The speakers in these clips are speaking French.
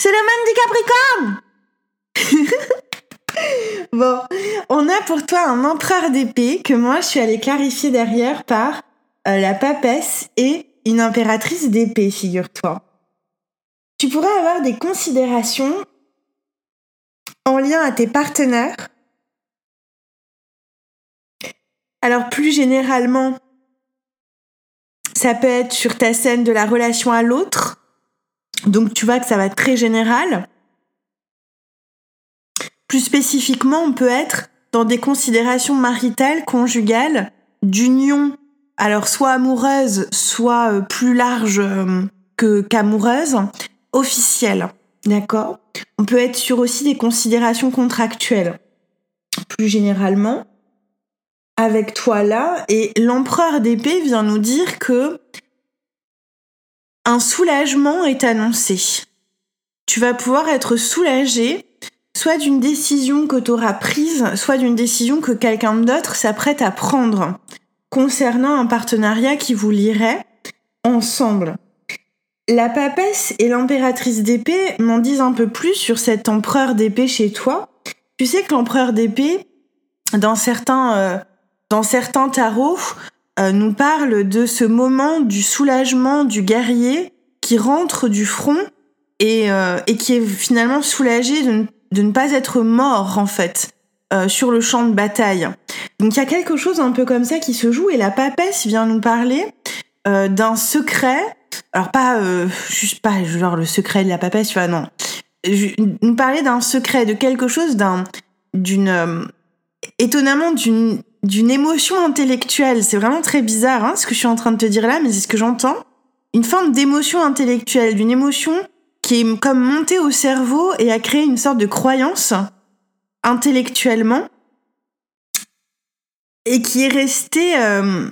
C'est le même du Capricorne Bon, on a pour toi un empereur d'épée que moi je suis allée clarifier derrière par euh, la papesse et une impératrice d'épée, figure-toi. Tu pourrais avoir des considérations en lien à tes partenaires. Alors plus généralement, ça peut être sur ta scène de la relation à l'autre. Donc tu vois que ça va être très général. Plus spécifiquement, on peut être dans des considérations maritales, conjugales, d'union, alors soit amoureuse, soit euh, plus large euh, que qu'amoureuse, officielle. D'accord? On peut être sur aussi des considérations contractuelles. Plus généralement, avec toi là, et l'empereur d'épée vient nous dire que un soulagement est annoncé. Tu vas pouvoir être soulagé soit d'une décision que tu auras prise, soit d'une décision que quelqu'un d'autre s'apprête à prendre concernant un partenariat qui vous lierait ensemble. La papesse et l'impératrice d'épée m'en disent un peu plus sur cet empereur d'épée chez toi. Tu sais que l'empereur d'épée, dans certains, euh, dans certains tarots, euh, nous parle de ce moment du soulagement du guerrier qui rentre du front et, euh, et qui est finalement soulagé de ne de ne pas être mort en fait euh, sur le champ de bataille. Donc il y a quelque chose un peu comme ça qui se joue et la papesse vient nous parler euh, d'un secret. Alors pas euh, juste pas genre le secret de la papesse, tu vois non. nous parler d'un secret, de quelque chose d'un d'une étonnamment d'une d'une émotion intellectuelle. C'est vraiment très bizarre hein, ce que je suis en train de te dire là, mais c'est ce que j'entends. Une forme d'émotion intellectuelle, d'une émotion qui est comme monté au cerveau et a créé une sorte de croyance intellectuellement et qui est resté euh,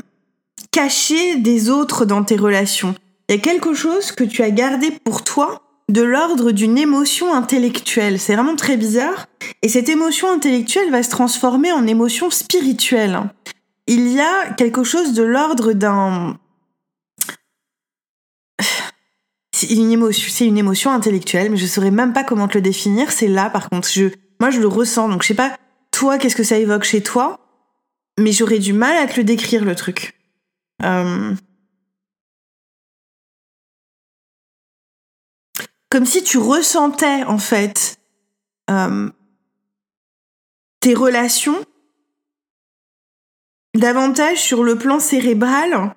caché des autres dans tes relations. Il y a quelque chose que tu as gardé pour toi de l'ordre d'une émotion intellectuelle. C'est vraiment très bizarre. Et cette émotion intellectuelle va se transformer en émotion spirituelle. Il y a quelque chose de l'ordre d'un c'est une émotion, intellectuelle, mais je saurais même pas comment te le définir. C'est là, par contre, je, moi, je le ressens. Donc, je sais pas, toi, qu'est-ce que ça évoque chez toi, mais j'aurais du mal à te le décrire, le truc. Euh, comme si tu ressentais, en fait, euh, tes relations davantage sur le plan cérébral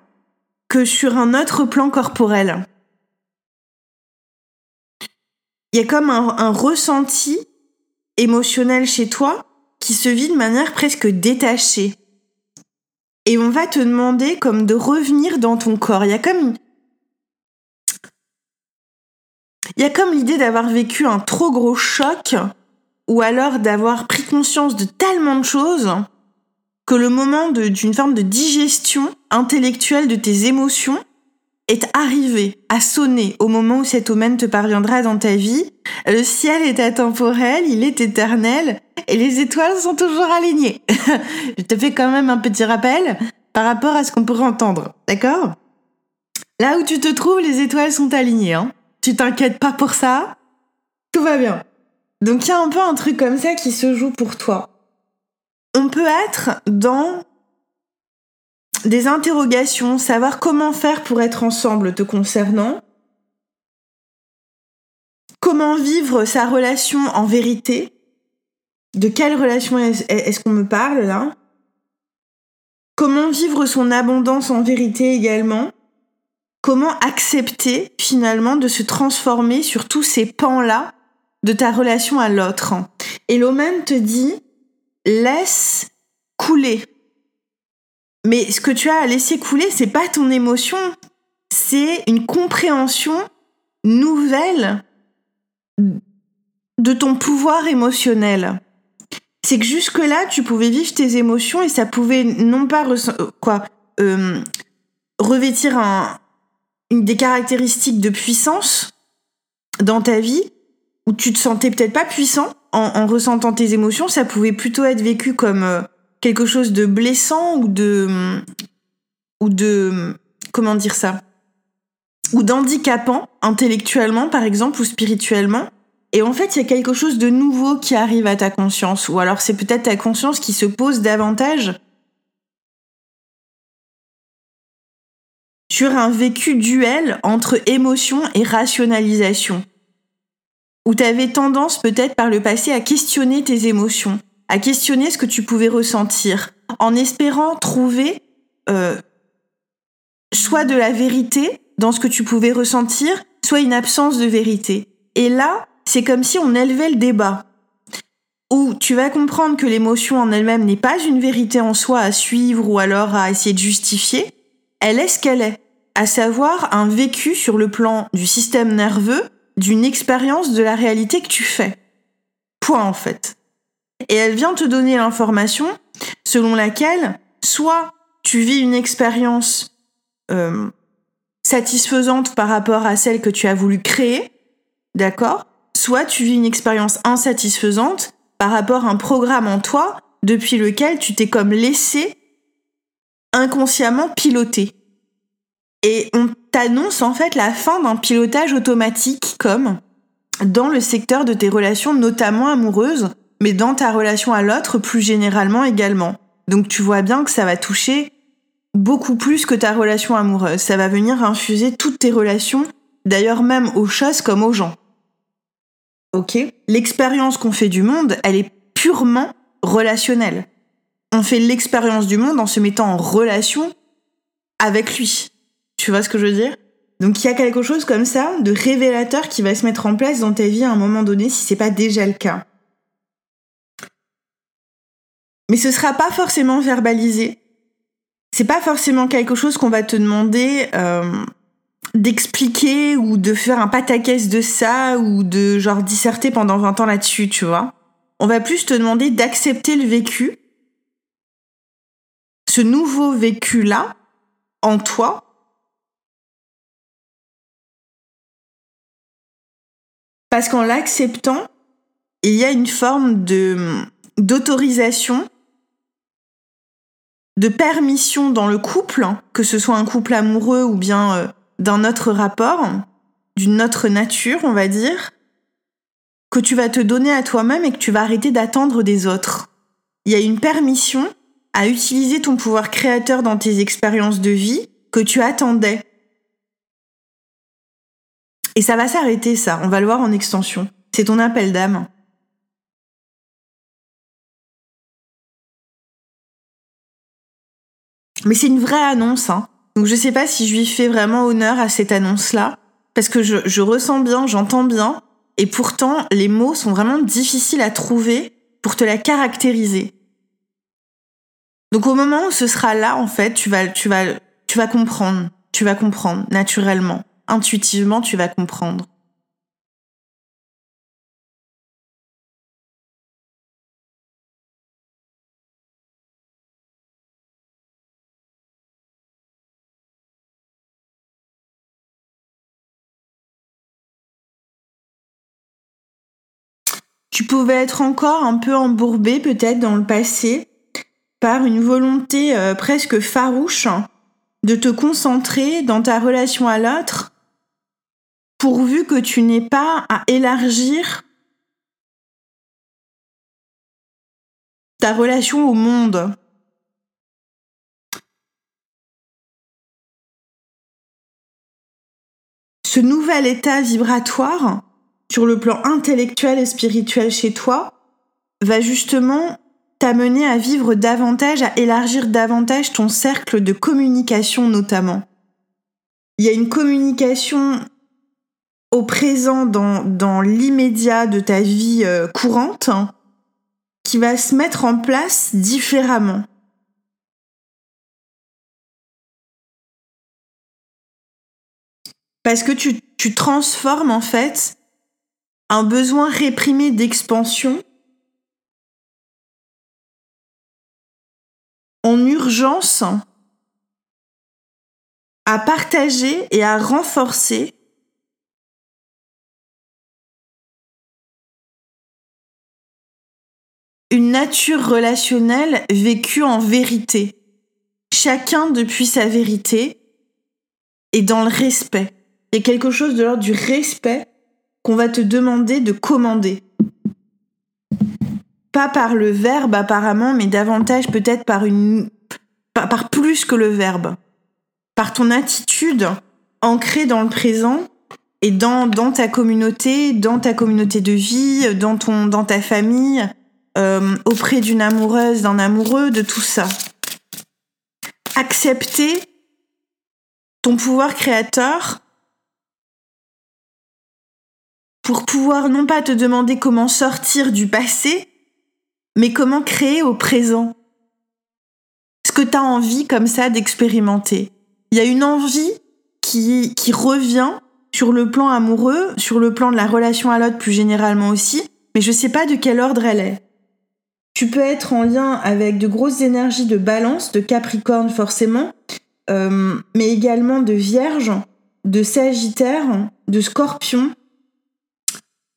que sur un autre plan corporel il y a comme un, ressenti émotionnel chez toi qui se vit de manière presque détachée. Et on va te demander comme de revenir dans ton corps. Il y a comme il y a comme l'idée d'avoir vécu un trop gros choc ou alors d'avoir pris conscience de tellement de choses que le moment d'une forme de digestion intellectuelle de tes émotions est arrivé à sonner au moment où cet omen te parviendra dans ta vie. Le ciel est atemporel, il est éternel, et les étoiles sont toujours alignées. Je te fais quand même un petit rappel par rapport à ce qu'on pourrait entendre, d'accord? Là où tu te trouves, les étoiles sont alignées. Hein tu t'inquiètes pas pour ça, tout va bien. Donc il y a un peu un truc comme ça qui se joue pour toi. On peut être dans des interrogations, savoir comment faire pour être ensemble te concernant, comment vivre sa relation en vérité, de quelle relation est-ce qu'on me parle là, comment vivre son abondance en vérité également, comment accepter finalement de se transformer sur tous ces pans-là de ta relation à l'autre? Et l'Omen te dit, laisse couler mais ce que tu as à laisser couler, c'est pas ton émotion, c'est une compréhension nouvelle de ton pouvoir émotionnel. C'est que jusque-là, tu pouvais vivre tes émotions et ça pouvait non pas quoi euh, revêtir un, des caractéristiques de puissance dans ta vie où tu te sentais peut-être pas puissant en, ressentant tes émotions. Ça pouvait plutôt être vécu comme euh, quelque chose de blessant ou de ou de comment dire ça ou d'handicapant intellectuellement par exemple ou spirituellement Et en fait, il y a quelque chose de nouveau qui arrive à ta conscience, ou alors c'est peut-être ta conscience qui se pose davantage sur un vécu duel entre émotion et rationalisation, où tu avais tendance peut-être par le passé à questionner tes émotions, à questionner ce que tu pouvais ressentir, en espérant trouver euh, soit de la vérité dans ce que tu pouvais ressentir, soit une absence de vérité. Et là, c'est comme si on élevait le débat. Où tu vas comprendre que l'émotion en elle-même n'est pas une vérité en soi à suivre ou alors à essayer de justifier. Elle est ce qu'elle est. À savoir un vécu sur le plan du système nerveux d'une expérience de la réalité que tu fais. Point en fait. Et elle vient te donner l'information selon laquelle soit tu vis une expérience euh, satisfaisante par rapport à celle que tu as voulu créer, d'accord soit tu vis une expérience insatisfaisante par rapport à un programme en toi depuis lequel tu t'es comme laissé inconsciemment piloter. Et on t'annonce en fait la fin d'un pilotage automatique comme dans le secteur de tes relations notamment amoureuses, mais dans ta relation à l'autre plus généralement également. Donc tu vois bien que ça va toucher beaucoup plus que ta relation amoureuse. Ça va venir infuser toutes tes relations, d'ailleurs même aux choses comme aux gens. Ok L'expérience qu'on fait du monde, elle est purement relationnelle. On fait l'expérience du monde en se mettant en relation avec lui. Tu vois ce que je veux dire? Donc il y a quelque chose comme ça de révélateur qui va se mettre en place dans ta vie à un moment donné si c'est pas déjà le cas. Mais ce sera pas forcément verbalisé. C'est pas forcément quelque chose qu'on va te demander euh, d'expliquer ou de faire un pataquès de ça ou de genre disserter pendant 20 ans là-dessus, tu vois. On va plus te demander d'accepter le vécu, ce nouveau vécu-là, en toi. Parce qu'en l'acceptant, il y a une forme de d'autorisation, de permission dans le couple, que ce soit un couple amoureux ou bien euh, d'un autre rapport, d'une autre nature, on va dire, que tu vas te donner à toi-même et que tu vas arrêter d'attendre des autres. Il y a une permission à utiliser ton pouvoir créateur dans tes expériences de vie que tu attendais. Et ça va s'arrêter, ça. On va le voir en extension. C'est ton appel d'âme. Mais c'est une vraie annonce, hein. Donc je sais pas si je lui fais vraiment honneur à cette annonce-là, parce que je, ressens bien, j'entends bien, et pourtant les mots sont vraiment difficiles à trouver pour te la caractériser. Donc au moment où ce sera là, en fait, tu vas, tu vas, tu vas comprendre, tu vas comprendre naturellement, intuitivement, tu vas comprendre. Tu pouvais être encore un peu embourbé peut-être dans le passé par une volonté euh, presque farouche de te concentrer dans ta relation à l'autre pourvu que tu n'aies pas à élargir ta relation au monde. Ce nouvel état vibratoire sur le plan intellectuel et spirituel chez toi, va justement t'amener à vivre davantage, à élargir davantage ton cercle de communication notamment. Il y a une communication au présent dans, l'immédiat de ta vie euh, courante qui va se mettre en place différemment. Parce que tu transformes en fait un besoin réprimé d'expansion en urgence à partager et à renforcer une nature relationnelle vécue en vérité, chacun depuis sa vérité et dans le respect. Il y a quelque chose de l'ordre du respect qu'on va te demander de commander. Pas par le verbe apparemment, mais davantage peut-être par une par, plus que le verbe. Par ton attitude ancrée dans le présent et dans, dans ta communauté, dans ta communauté de vie, dans, ton, dans ta famille, euh, auprès d'une amoureuse, d'un amoureux, de tout ça. Accepter ton pouvoir créateur pour pouvoir non pas te demander comment sortir du passé, mais comment créer au présent ce que tu as envie comme ça d'expérimenter. Il y a une envie qui, revient sur le plan amoureux, sur le plan de la relation à l'autre plus généralement aussi, mais je sais pas de quel ordre elle est. Tu peux être en lien avec de grosses énergies de balance, de capricorne forcément, euh, mais également de vierge, de sagittaire, de scorpion.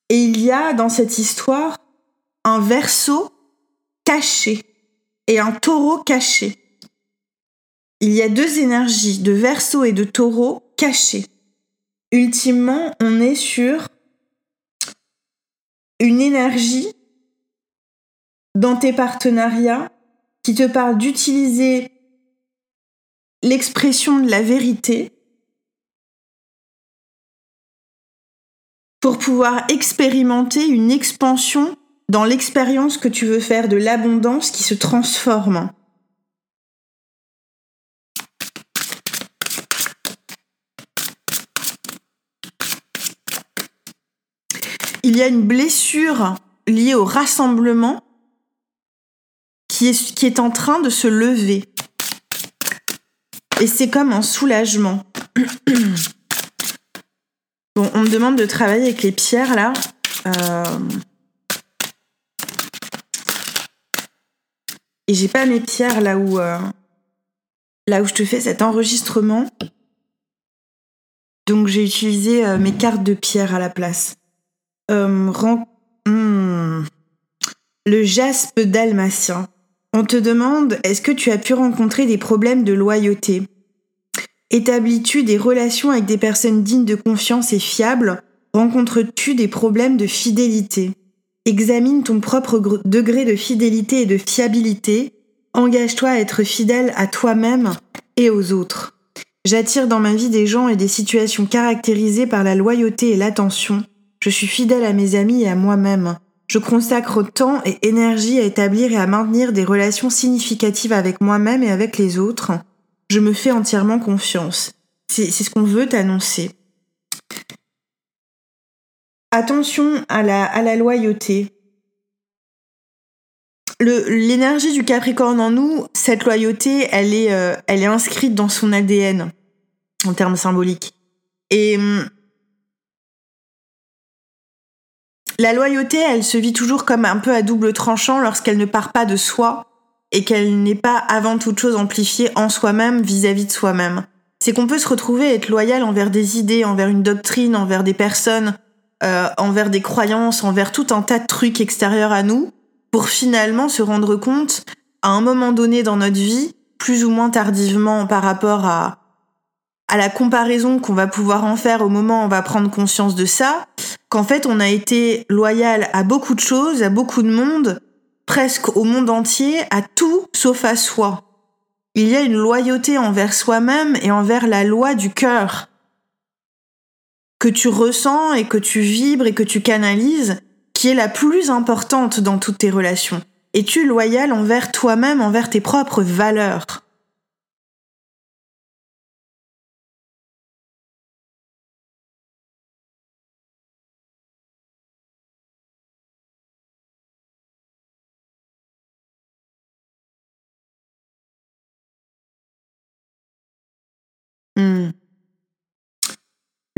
Et il y a dans cette histoire un verso caché et un taureau caché. Il y a deux énergies de verso et de taureau cachées. Ultimement, on est sur une énergie dans tes partenariats qui te parle d'utiliser l'expression de la vérité pour pouvoir expérimenter une expansion dans l'expérience que tu veux faire de l'abondance qui se transforme. il y a une blessure liée au rassemblement qui est, en train de se lever. Et c'est comme un soulagement. bon, on me demande de travailler avec les pierres là. Euh... Et j'ai pas mes pierres là où, euh, là où je te fais cet enregistrement. Donc j'ai utilisé euh, mes cartes de pierre à la place. Hmm. Le jaspe dalmatien. On te demande, est-ce que tu as pu rencontrer des problèmes de loyauté? Établis-tu des relations avec des personnes dignes de confiance et fiables? Rencontres-tu des problèmes de fidélité? Examine ton propre degré de fidélité et de fiabilité. Engage-toi à être fidèle à toi-même et aux autres. J'attire dans ma vie des gens et des situations caractérisées par la loyauté et l'attention. Je suis fidèle à mes amis et à moi-même. Je consacre temps et énergie à établir et à maintenir des relations significatives avec moi-même et avec les autres. Je me fais entièrement confiance. C'est ce qu'on veut t'annoncer. Attention à la, loyauté. L'énergie du Capricorne en nous, cette loyauté, elle est, euh, elle est inscrite dans son ADN en termes symboliques. Et La loyauté, elle se vit toujours comme un peu à double tranchant lorsqu'elle ne part pas de soi et qu'elle n'est pas avant toute chose amplifiée en soi-même vis-à-vis de soi-même. C'est qu'on peut se retrouver être loyal envers des idées, envers une doctrine, envers des personnes, euh, envers des croyances, envers tout un tas de trucs extérieurs à nous, pour finalement se rendre compte, à un moment donné dans notre vie, plus ou moins tardivement par rapport à, à la comparaison qu'on va pouvoir en faire au moment où on va prendre conscience de ça, qu'en fait on a été loyal à beaucoup de choses, à beaucoup de monde, presque au monde entier, à tout sauf à soi. Il y a une loyauté envers soi-même et envers la loi du cœur que tu ressens et que tu vibres et que tu canalises, qui est la plus importante dans toutes tes relations. Es-tu loyal envers toi-même, envers tes propres valeurs?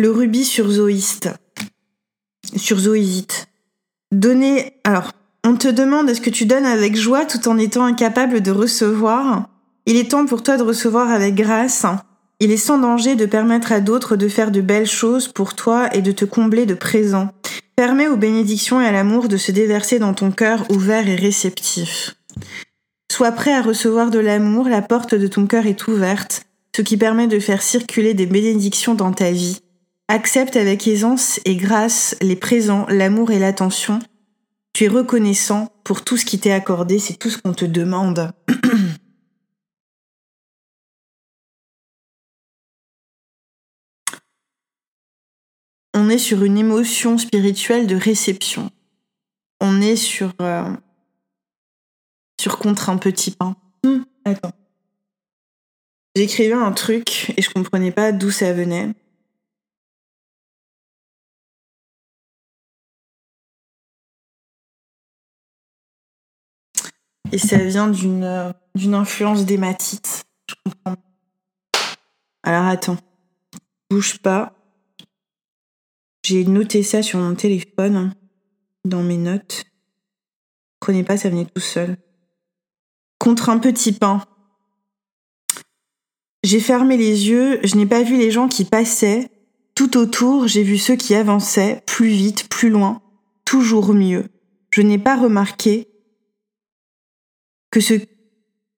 Le rubis sur zoïste, sur zoïsite. Donner, alors, on te demande est-ce que tu donnes avec joie tout en étant incapable de recevoir? Il est temps pour toi de recevoir avec grâce. Il est sans danger de permettre à d'autres de faire de belles choses pour toi et de te combler de présents. Permets aux bénédictions et à l'amour de se déverser dans ton cœur ouvert et réceptif. Sois prêt à recevoir de l'amour, la porte de ton cœur est ouverte, ce qui permet de faire circuler des bénédictions dans ta vie. Accepte avec aisance et grâce les présents, l'amour et l'attention. Tu es reconnaissant pour tout ce qui t'est accordé, c'est tout ce qu'on te demande. on est sur une émotion spirituelle de réception. On est sur euh, sur contre un petit pain. Attends. J'écrivais un truc et je comprenais pas d'où ça venait. Et ça vient d'une influence d'hématite. Je comprends. Alors attends. Bouge pas. J'ai noté ça sur mon téléphone, dans mes notes. Prenez pas, ça venait tout seul. Contre un petit pain. J'ai fermé les yeux, je n'ai pas vu les gens qui passaient. Tout autour, j'ai vu ceux qui avançaient, plus vite, plus loin, toujours mieux. Je n'ai pas remarqué que ce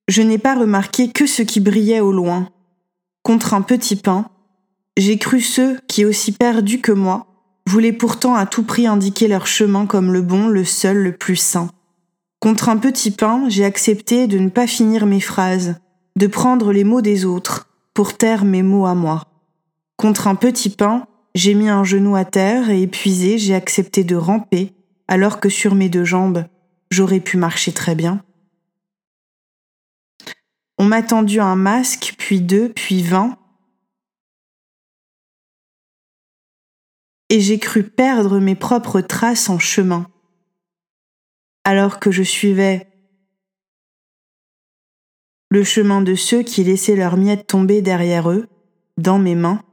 je n'ai pas remarqué que ce qui brillait au loin. Contre un petit pain, j'ai cru ceux qui, aussi perdus que moi, voulaient pourtant à tout prix indiquer leur chemin comme le bon, le seul, le plus sain. Contre un petit pain, j'ai accepté de ne pas finir mes phrases, de prendre les mots des autres, pour taire mes mots à moi. Contre un petit pain, j'ai mis un genou à terre et épuisé, j'ai accepté de ramper, alors que sur mes deux jambes, j'aurais pu marcher très bien. On m'a tendu un masque, puis deux, puis vingt, et j'ai cru perdre mes propres traces en chemin. Alors que je suivais le chemin de ceux qui laissaient leurs miettes tomber derrière eux, dans mes mains,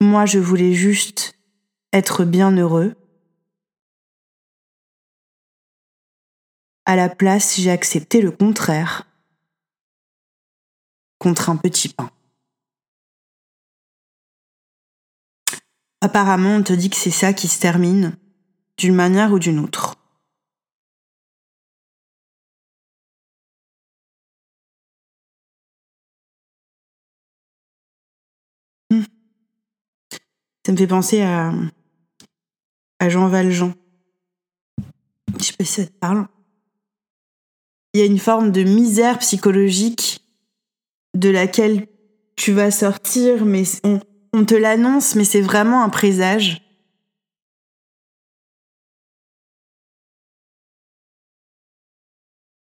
moi je voulais juste être bien heureux. À la place, j'ai accepté le contraire, contre un petit pain. Apparemment, on te dit que c'est ça qui se termine, d'une manière ou d'une autre. Hmm. Ça me fait penser à, à Jean Valjean. Je sais pas si ça te parle. Il y a une forme de misère psychologique de laquelle tu vas sortir, mais on, te l'annonce, mais c'est vraiment un présage.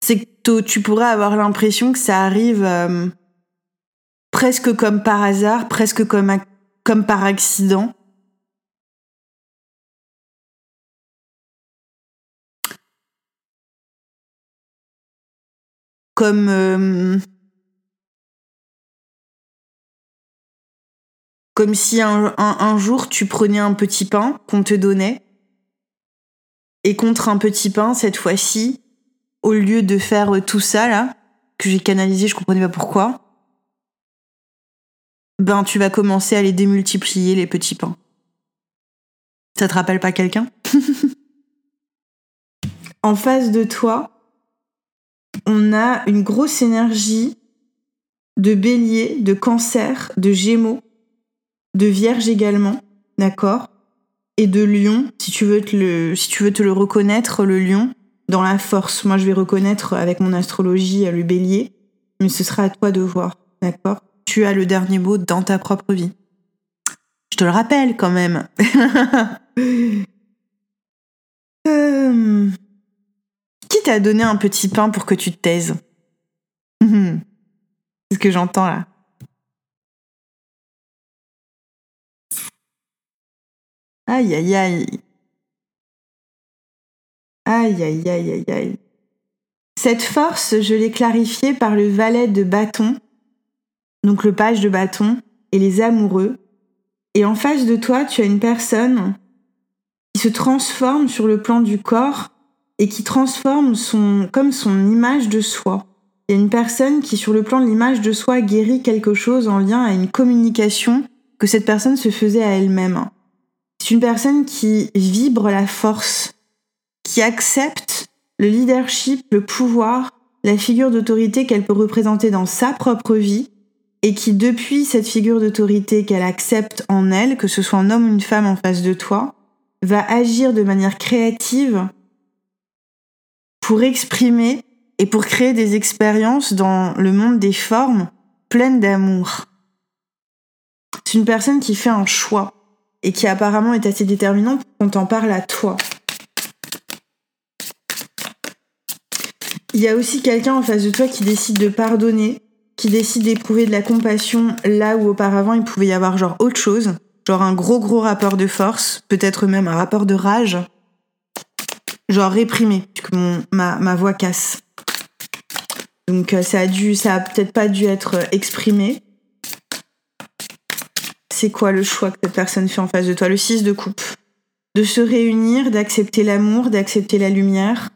C'est que tu pourrais avoir l'impression que ça arrive euh, presque comme par hasard, presque comme, comme par accident. Comme... Euh, Comme si un, jour tu prenais un petit pain qu'on te donnait, et contre un petit pain, cette fois-ci, au lieu de faire tout ça là, que j'ai canalisé, je comprenais pas pourquoi, ben tu vas commencer à les démultiplier les petits pains. Ça te rappelle pas quelqu'un? En face de toi, on a une grosse énergie de bélier, de cancer, de gémeaux de Vierge également, d'accord? Et de Lion, si tu, veux te le, reconnaître, le Lion, dans la force. Moi, je vais reconnaître avec mon astrologie le Bélier, mais ce sera à toi de voir, d'accord? Tu as le dernier mot dans ta propre vie. Je te le rappelle quand même. Euh, qui t'a donné un petit pain pour que tu te taises? C'est ce que j'entends là. Aïe, aïe, aïe. Aïe, aïe, aïe, aïe, aïe. Cette force, je l'ai clarifiée par le valet de bâton, donc le page de bâton, et les amoureux. Et en face de toi, tu as une personne qui se transforme sur le plan du corps et qui transforme son, comme son image de soi. Il y a une personne qui, sur le plan de l'image de soi, guérit quelque chose en lien à une communication que cette personne se faisait à elle-même. C'est une personne qui vibre la force, qui accepte le leadership, le pouvoir, la figure d'autorité qu'elle peut représenter dans sa propre vie et qui, depuis cette figure d'autorité qu'elle accepte en elle, que ce soit un homme ou une femme en face de toi, va agir de manière créative pour exprimer et pour créer des expériences dans le monde des formes pleines d'amour. C'est une personne qui fait un choix et qui apparemment est assez déterminante pour qu'on t'en parle à toi. Il y a aussi quelqu'un en face de toi qui décide de pardonner, qui décide d'éprouver de la compassion là où auparavant il pouvait y avoir genre autre chose, genre un gros gros rapport de force, peut-être même un rapport de rage, genre réprimé, puisque ma, voix casse. Donc euh, ça a ça a peut-être pas dû être euh, exprimé. C'est quoi le choix que cette personne fait en face de toi? Le 6 de coupe. De se réunir, d'accepter l'amour, d'accepter la lumière.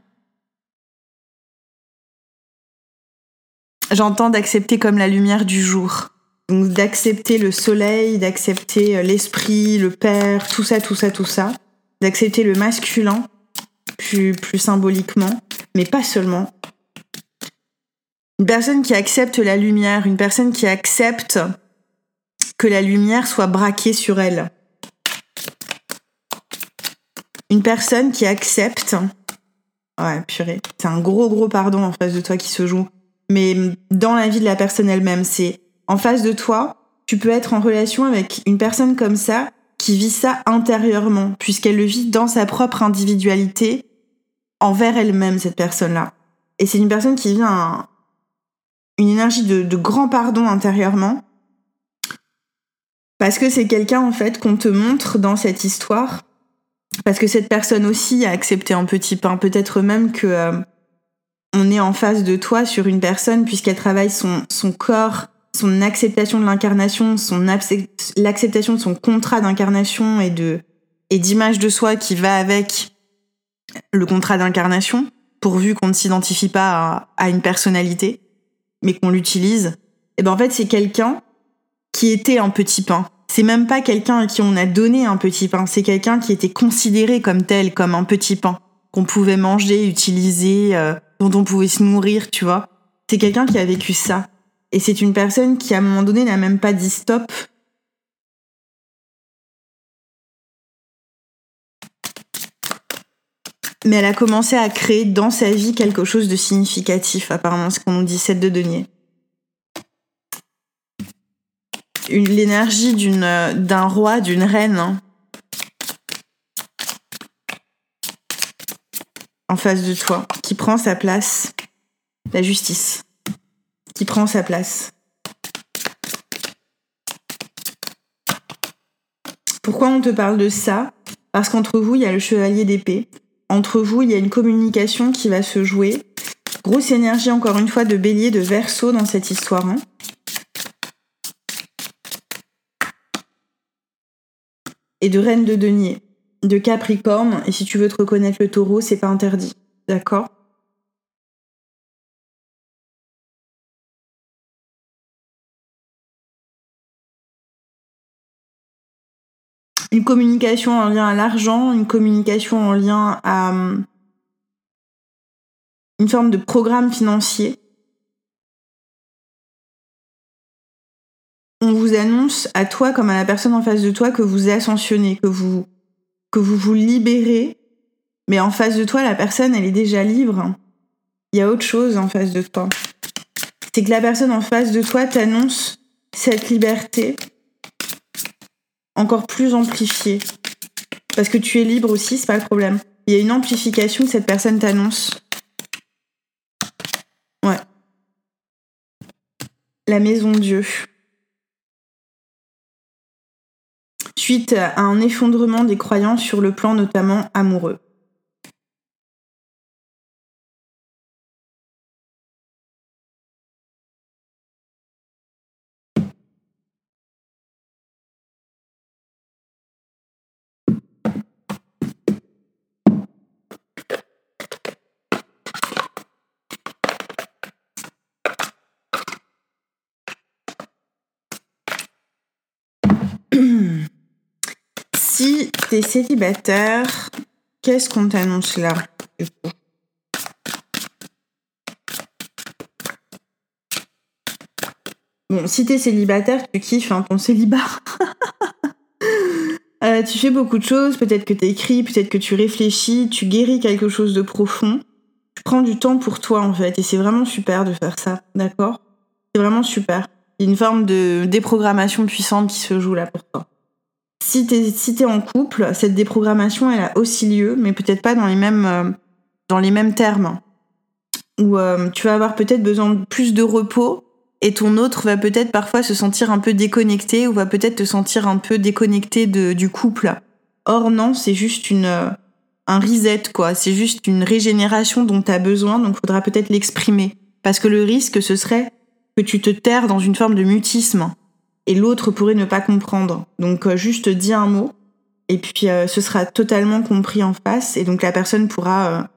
J'entends d'accepter comme la lumière du jour. Donc d'accepter le soleil, d'accepter euh, l'esprit, le père, tout ça, tout ça, tout ça. D'accepter le masculin, plus, plus symboliquement, mais pas seulement. Une personne qui accepte la lumière, une personne qui accepte que la lumière soit braquée sur elle. Une personne qui accepte... Ouais, purée. C'est un gros, gros pardon en face de toi qui se joue. Mais dans la vie de la personne elle-même, c'est en face de toi, tu peux être en relation avec une personne comme ça qui vit ça intérieurement, puisqu'elle le vit dans sa propre individualité envers elle-même, cette personne-là. Et c'est une personne qui vit un, une énergie de grand pardon intérieurement. Parce que c'est quelqu'un, en fait, qu'on te montre dans cette histoire. Parce que cette personne aussi a accepté un petit pain. Peut-être même que euh, on est en face de toi sur une personne, puisqu'elle travaille son, son corps, son acceptation de l'incarnation, son l'acceptation de son contrat d'incarnation et de et d'image de soi qui va avec le contrat d'incarnation, pourvu qu'on ne s'identifie pas à, à, une personnalité mais qu'on l'utilise, et eh ben en fait c'est quelqu'un qui était un petit pain. C'est même pas quelqu'un à qui on a donné un petit pain, c'est quelqu'un qui était considéré comme tel, comme un petit pain, qu'on pouvait manger, utiliser, euh, dont on pouvait se nourrir, tu vois. C'est quelqu'un qui a vécu ça. Et c'est une personne qui à un moment donné n'a même pas dit stop. Mais elle a commencé à créer dans sa vie quelque chose de significatif, apparemment, ce qu'on nous dit, cette de denier. L'énergie d'une, d'un roi, d'une reine, hein. en face de toi, qui prend sa place, la justice, qui prend sa place. Pourquoi on te parle de ça? Parce qu'entre vous, il y a le chevalier d'épée, entre vous, il y a une communication qui va se jouer. Grosse énergie, encore une fois, de bélier, de verso dans cette histoire. Hein. Et de reine de denier, de capricorne. Et si tu veux te reconnaître le taureau, c'est pas interdit. D'accord? Une communication en lien à l'argent, une communication en lien à hum, une forme de programme financier. On vous annonce à toi comme à la personne en face de toi que vous ascensionnez, que vous que vous vous libérez, mais en face de toi la personne elle est déjà libre. Il y a autre chose en face de toi. C'est que la personne en face de toi t'annonce cette liberté, encore plus amplifié. Parce que tu es libre aussi, c'est pas le problème. Il y a une amplification que cette personne t'annonce. Ouais. La maison Dieu. Suite à un effondrement des croyances sur le plan notamment amoureux. Si t'es célibataire, qu'est-ce qu'on t'annonce là bon, si t'es célibataire, tu kiffes hein, ton célibat. Euh, tu fais beaucoup de choses, peut-être que tu écris, peut-être que tu réfléchis, tu guéris quelque chose de profond. Tu prends du temps pour toi en fait, et c'est vraiment super de faire ça, d'accord? C'est vraiment super. Il une forme de déprogrammation puissante qui se joue là pour toi. Si t'es si es en couple, cette déprogrammation elle a aussi lieu, mais peut-être pas dans les mêmes euh, dans les mêmes termes. Où euh, tu vas avoir peut-être besoin de plus de repos et ton autre va peut-être parfois se sentir un peu déconnecté ou va peut-être te sentir un peu déconnecté de, du couple. Or non, c'est juste une euh, un reset quoi, c'est juste une régénération dont tu as besoin, donc faudra peut-être l'exprimer parce que le risque ce serait que tu te terres dans une forme de mutisme et l'autre pourrait ne pas comprendre. Donc euh, juste dis un mot et puis euh, ce sera totalement compris en face et donc la personne pourra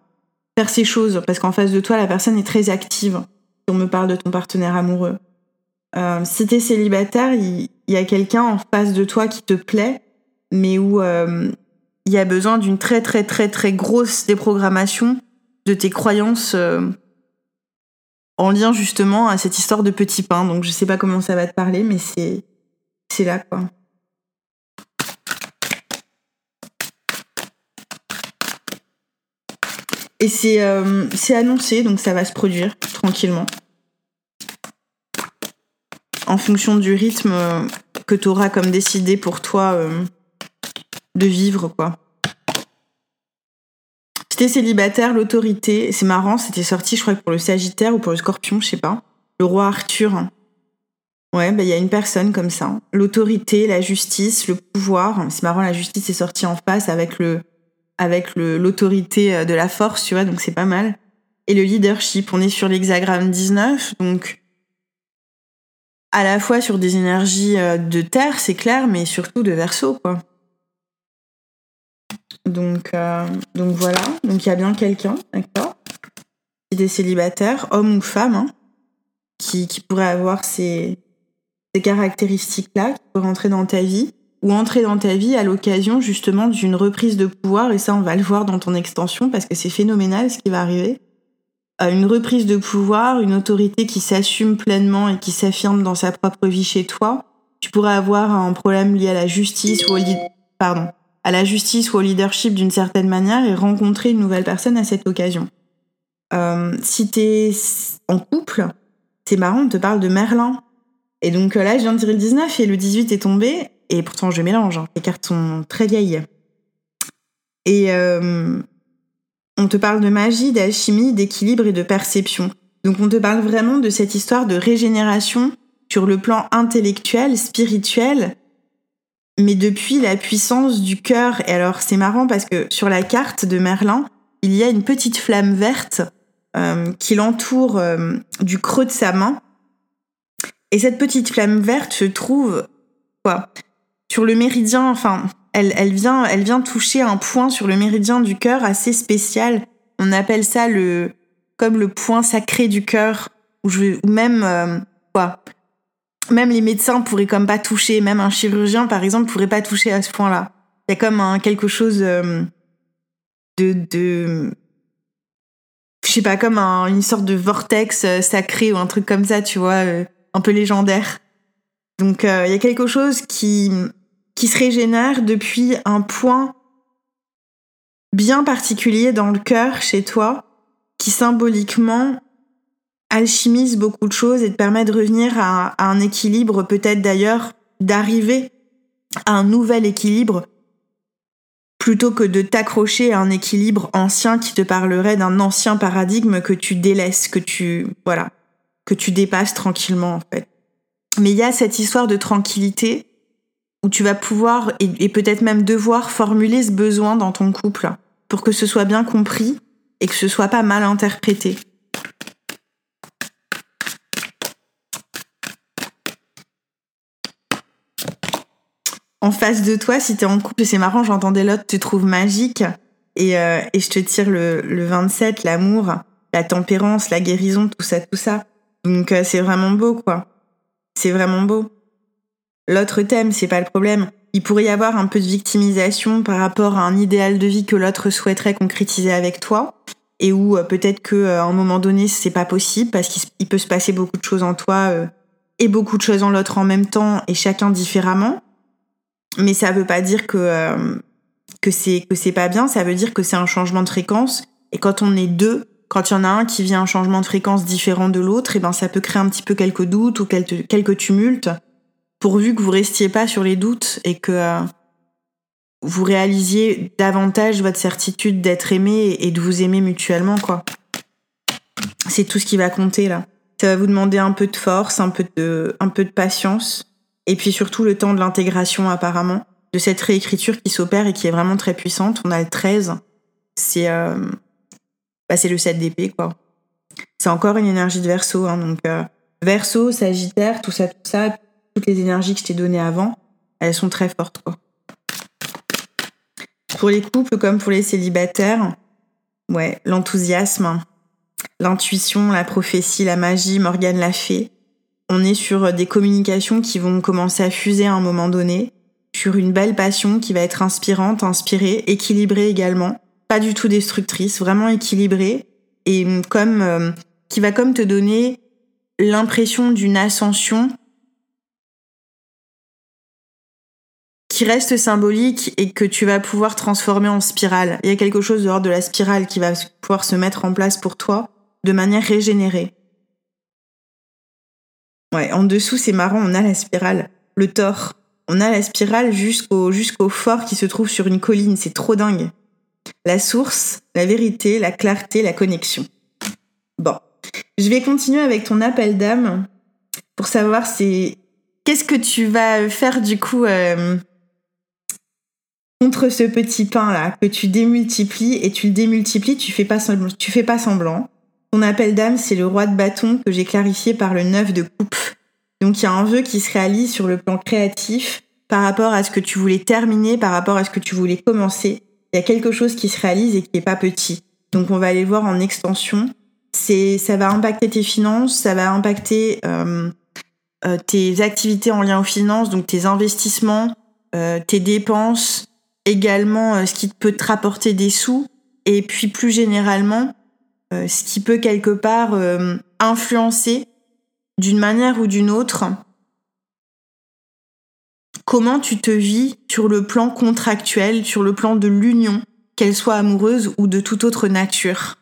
faire ses choses parce qu'en face de toi la personne est très active on me parle de ton partenaire amoureux. Euh, si t'es célibataire, il y, a quelqu'un en face de toi qui te plaît, mais où euh, il y a besoin d'une très très très très grosse déprogrammation de tes croyances euh, en lien justement à cette histoire de petit pain. Donc je sais pas comment ça va te parler, mais c'est c'est là quoi. Et euh, c'est annoncé, donc ça va se produire tranquillement. En fonction du rythme euh, que tu auras comme décidé pour toi euh, de vivre, quoi. T'es célibataire, l'autorité, c'est marrant, c'était sorti, je crois, pour le Sagittaire ou pour le Scorpion, je sais pas. Le roi Arthur. Ouais, bah il y a une personne comme ça. L'autorité, la justice, le pouvoir. C'est marrant, la justice est sortie en face avec l'autorité euh, de la force, tu vois, donc c'est pas mal. Et le leadership, on est sur l'hexagramme 19, donc à la fois sur des énergies euh, de terre, c'est clair, mais surtout de verso, quoi. Donc, euh, donc voilà, donc il y a bien quelqu'un, d'accord Si des célibataires, homme ou femme, hein, qui, qui pourrait avoir ces, caractéristiques-là, qui peut rentrer dans ta vie ou entrer dans ta vie à l'occasion justement d'une reprise de pouvoir, et ça on va le voir dans ton extension parce que c'est phénoménal ce qui va arriver. Euh, une reprise de pouvoir, une autorité qui s'assume pleinement et qui s'affirme dans sa propre vie chez toi. Tu pourrais avoir un problème lié à la justice ou au pardon, à la justice ou au leadership d'une certaine manière et rencontrer une nouvelle personne à cette occasion. Euh, si t'es en couple, c'est marrant, on te parle de Merlin. Et donc là, je viens de tirer le 19 et le 18 est tombé. Et pourtant, je mélange. Hein. Les cartes sont très vieilles. Et euh, on te parle de magie, d'alchimie, d'équilibre et de perception. Donc on te parle vraiment de cette histoire de régénération sur le plan intellectuel, spirituel, mais depuis la puissance du cœur. Et alors c'est marrant parce que sur la carte de Merlin, il y a une petite flamme verte euh, qui l'entoure euh, du creux de sa main. Et cette petite flamme verte se trouve quoi sur le méridien, enfin, elle, elle, vient, elle vient toucher un point sur le méridien du cœur assez spécial. On appelle ça le, comme le point sacré du cœur, ou, même, euh, quoi, même les médecins pourraient comme pas toucher, même un chirurgien par exemple pourrait pas toucher à ce point-là. Il y a comme un, quelque chose euh, de, de, je sais pas, comme une sorte de vortex euh, sacré ou un truc comme ça, tu vois, un peu légendaire. Donc il y a quelque chose qui qui se régénère depuis un point bien particulier dans le cœur chez toi, qui symboliquement alchimise beaucoup de choses et te permet de revenir à, un équilibre, peut-être d'ailleurs d'arriver à un nouvel équilibre, plutôt que de t'accrocher à un équilibre ancien qui te parlerait d'un ancien paradigme que tu délaisses, que tu, voilà, que tu dépasses tranquillement en fait. Mais il y a cette histoire de tranquillité où tu vas pouvoir et, peut-être même devoir formuler ce besoin dans ton couple pour que ce soit bien compris et que ce soit pas mal interprété. En face de toi, si tu es en couple, c'est marrant, j'entendais l'autre te trouve magique et, euh, et je te tire le, le 27, l'amour, la tempérance, la guérison, tout ça, tout ça. Donc euh, c'est vraiment beau, quoi. C'est vraiment beau. L'autre thème, c'est pas le problème. Il pourrait y avoir un peu de victimisation par rapport à un idéal de vie que l'autre souhaiterait concrétiser avec toi et où euh, peut-être que un moment donné c'est pas possible parce qu'il peut se passer beaucoup de choses en toi et beaucoup de choses en l'autre en même temps et chacun différemment. Mais ça veut pas dire que euh, que c'est pas bien. Ça veut dire que c'est un changement de fréquence. Et quand on est deux, quand il y en a un qui vient un changement de fréquence différent de l'autre, et ben ça peut créer un petit peu quelques doutes ou quelques, quelques tumultes, pourvu que vous restiez pas sur les doutes et que euh, vous réalisiez davantage votre certitude d'être aimé et de vous aimer mutuellement. C'est tout ce qui va compter là. Ça va vous demander un peu de force, un peu de patience, et puis surtout le temps de l'intégration apparemment, de cette réécriture qui s'opère et qui est vraiment très puissante. On a le 13, c'est euh, bah, c'est le 7 d'épée, quoi. C'est encore une énergie de verso, hein, donc euh, verso, sagittaire, tout ça, tout ça, toutes les énergies que je t'ai données avant, elles sont très fortes, quoi. Pour les couples comme pour les célibataires, ouais, l'enthousiasme, l'intuition, la prophétie, la magie, Morgane l'a fait. On est sur des communications qui vont commencer à fuser à un moment donné, sur une belle passion qui va être inspirante, inspirée, équilibrée également, pas du tout destructrice, vraiment équilibrée et comme euh, qui va comme te donner l'impression d'une ascension qui reste symbolique et que tu vas pouvoir transformer en spirale. Il y a quelque chose dehors de la spirale qui va pouvoir se mettre en place pour toi de manière régénérée. Ouais, en dessous, c'est marrant, on a la spirale, le tort. On a la spirale jusqu'au fort qui se trouve sur une colline, c'est trop dingue. La source, la vérité, la clarté, la connexion. Bon, je vais continuer avec ton appel d'âme pour savoir c'est qu'est-ce que tu vas faire du coup euh, contre ce petit pain là que tu démultiplies et tu le démultiplies, tu fais tu fais pas semblant. Appel d'âme, c'est le roi de bâton que j'ai clarifié par le neuf de coupe. Donc il y a un vœu qui se réalise sur le plan créatif par rapport à ce que tu voulais terminer, par rapport à ce que tu voulais commencer. Il y a quelque chose qui se réalise et qui est pas petit. Donc on va aller voir en extension. C'est, ça va impacter tes finances, ça va impacter euh, euh, tes activités en lien aux finances, donc tes investissements, euh, tes dépenses, également ce qui peut te rapporter des sous, et puis plus généralement, ce qui peut quelque part euh, influencer d'une manière ou d'une autre comment tu te vis sur le plan contractuel, sur le plan de l'union, qu'elle soit amoureuse ou de toute autre nature.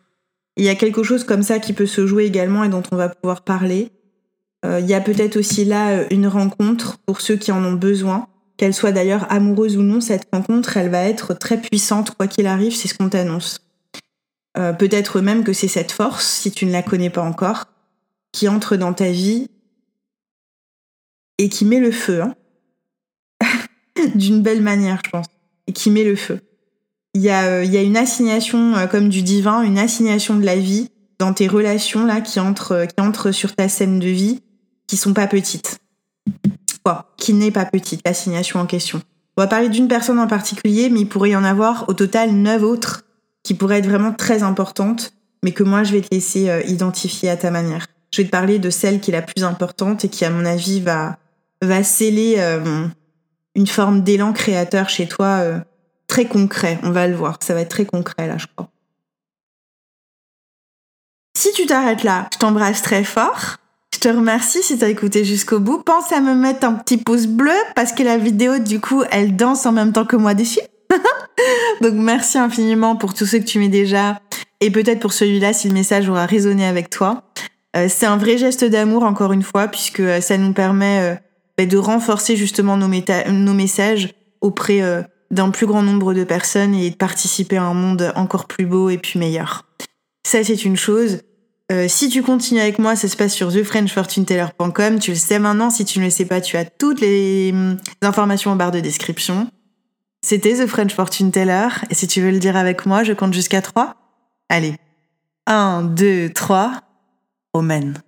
Il y a quelque chose comme ça qui peut se jouer également et dont on va pouvoir parler. il y a peut-être aussi là une rencontre pour ceux qui en ont besoin qu'elle soit d'ailleurs amoureuse ou non, cette rencontre, elle va être très puissante, quoi qu'il arrive, c'est ce qu'on t'annonce. Euh, peut-être même que c'est cette force, si tu ne la connais pas encore, qui entre dans ta vie et qui met le feu, hein. d'une belle manière, je pense, et qui met le feu. Il y a, euh, une assignation euh, comme du divin, une assignation de la vie dans tes relations là qui entrent, qui entrent sur ta scène de vie, qui sont pas petites qui n'est pas petite, l'assignation en question. On va parler d'une personne en particulier, mais il pourrait y en avoir au total neuf autres qui pourraient être vraiment très importantes, mais que moi je vais te laisser euh, identifier à ta manière. Je vais te parler de celle qui est la plus importante et qui, à mon avis, va, va sceller euh, une forme d'élan créateur chez toi euh, très concret. On va le voir, ça va être très concret là, je crois. Si tu t'arrêtes là, je t'embrasse très fort. Je te remercie si t'as écouté jusqu'au bout. Pense à me mettre un petit pouce bleu parce que la vidéo, du coup, elle danse en même temps que moi dessus. Donc merci infiniment pour tous ceux que tu mets déjà et peut-être pour celui-là si le message aura résonné avec toi. Euh, c'est un vrai geste d'amour encore une fois puisque euh, ça nous permet euh, bah, de renforcer justement nos, messages auprès d'un plus grand nombre de personnes et de participer à un monde encore plus beau et plus meilleur. Ça c'est une chose. Si tu continues avec moi, ça se passe sur thefrenchfortuneteller.com. Tu le sais maintenant. Si tu ne le sais pas, tu as toutes les hum, informations en barre de description. C'était The French Fortune Teller. Et si tu veux le dire avec moi, je compte jusqu'à 3. Allez. 1, 2, 3. Omen.